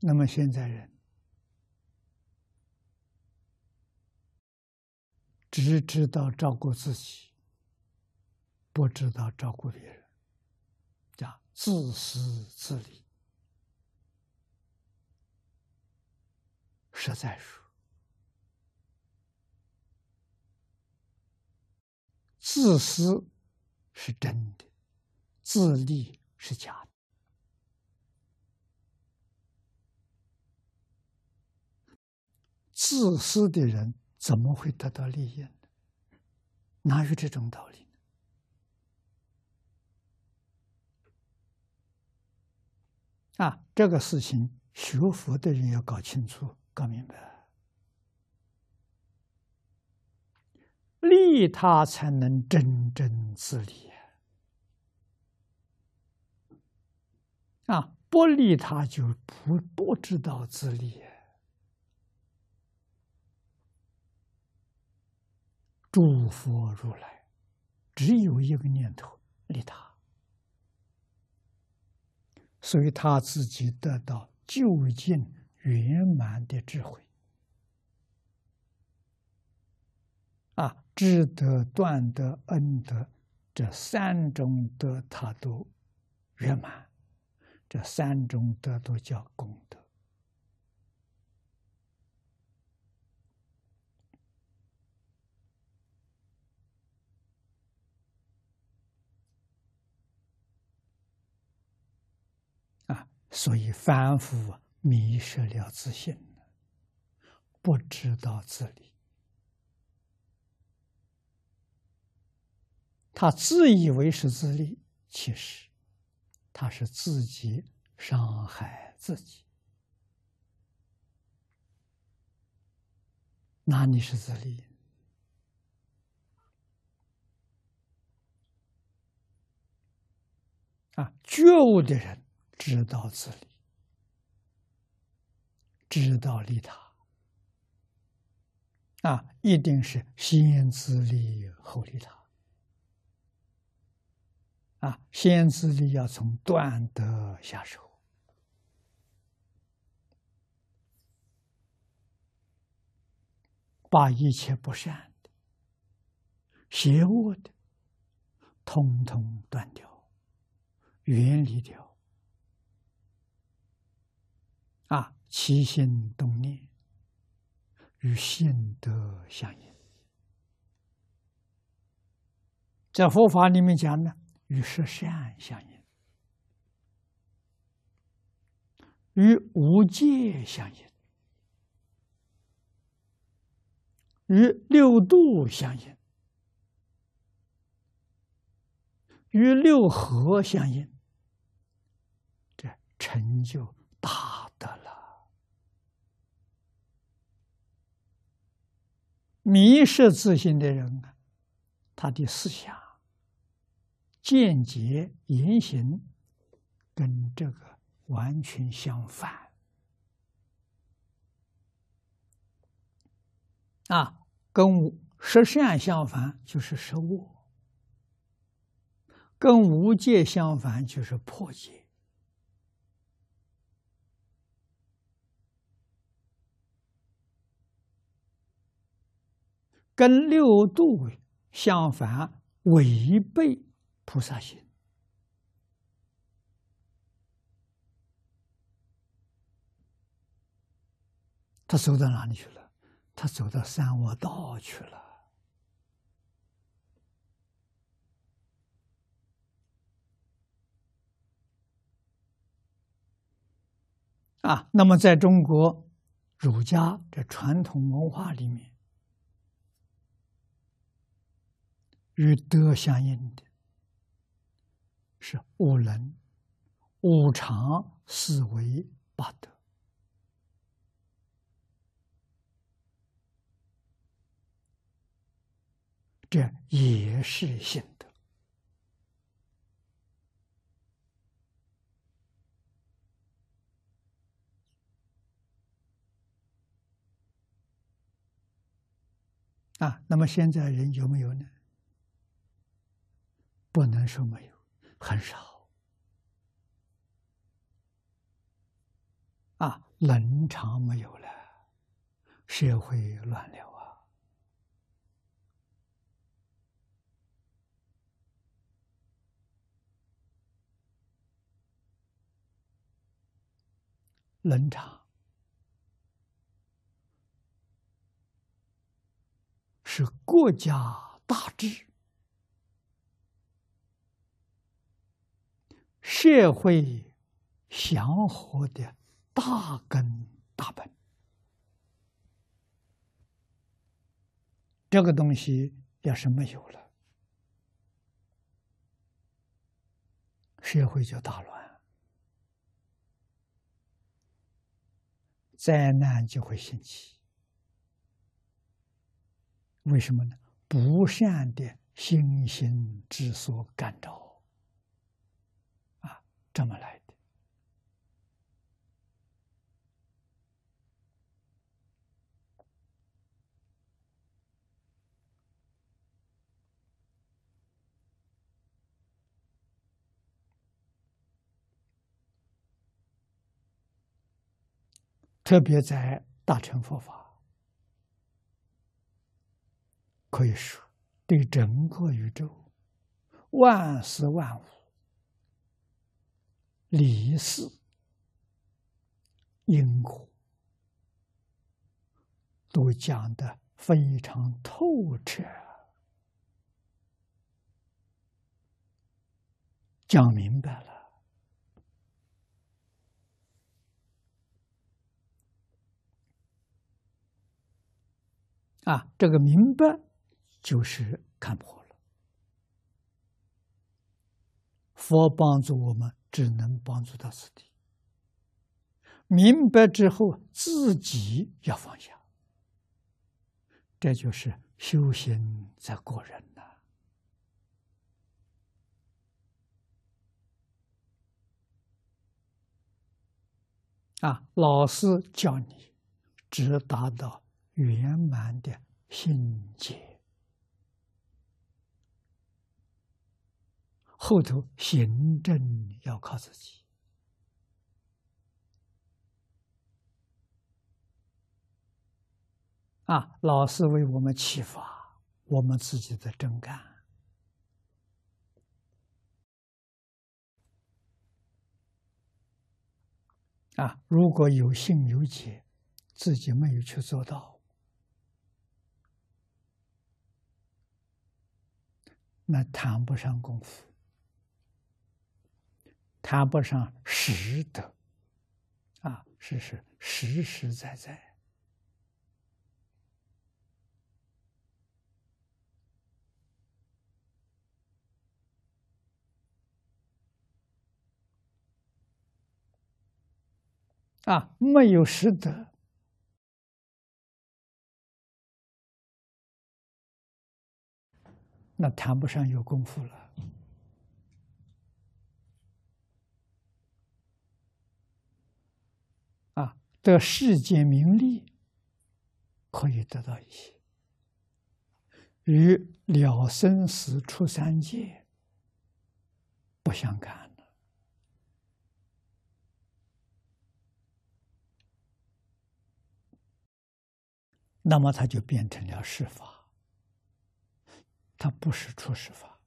那么现在人只知道照顾自己，不知道照顾别人，叫自私自利。实在说，自私是真的，自利是假的。自私的人怎么会得到利益呢？哪有这种道理呢？啊，这个事情学佛的人要搞清楚、搞明白，利他才能真正自利啊！不利他就不不知道自利。诸佛如来只有一个念头利他，所以他自己得到究竟圆满的智慧啊，智德、断德、恩德这三种德他都圆满，这三种德都叫功德。所以凡夫迷失了自信，不知道自理，他自以为是自利，其实他是自己伤害自己。哪里是自立？啊，觉悟的人。知道自利，知道利他，啊，一定是先自利后利他，啊，先自利要从断德下手，把一切不善的、邪恶的，通通断掉，远离掉。啊，起心动念与心德相应，在佛法里面讲呢，与十善相应，与无界相应，与六度相应，与六合相应，这成就大。得了，迷失自信的人啊，他的思想、见解、言行跟这个完全相反啊，跟十善相反就是十恶，跟无戒相反就是破戒。跟六度相反，违背菩萨心，他走到哪里去了？他走到三恶道去了。啊，那么在中国儒家的传统文化里面。与德相应的，是五能、五常、四维、八德，这也是性德啊。那么现在人有没有呢？不能说没有，很少啊，伦常没有了，社会乱了啊！伦常是国家大治。社会祥和的大根大本，这个东西要是没有了，社会就大乱，灾难就会兴起。为什么呢？不善的心心之所感召。这么来的？特别在大乘佛法，可以说对整个宇宙万事万物。理事因果都讲的非常透彻，讲明白了啊！这个明白就是看破了，佛帮助我们。只能帮助到此地。明白之后，自己要放下，这就是修行在过人呐。啊，老师教你，只达到圆满的心界。后头行政要靠自己啊！老师为我们启发，我们自己的真干啊！如果有信有解，自己没有去做到，那谈不上功夫。谈不上实德，啊，是是实实在在。啊，没有实德，那谈不上有功夫了。得世间名利，可以得到一些，与了生死出三界不相干了。那么，它就变成了世法，它不是出世法。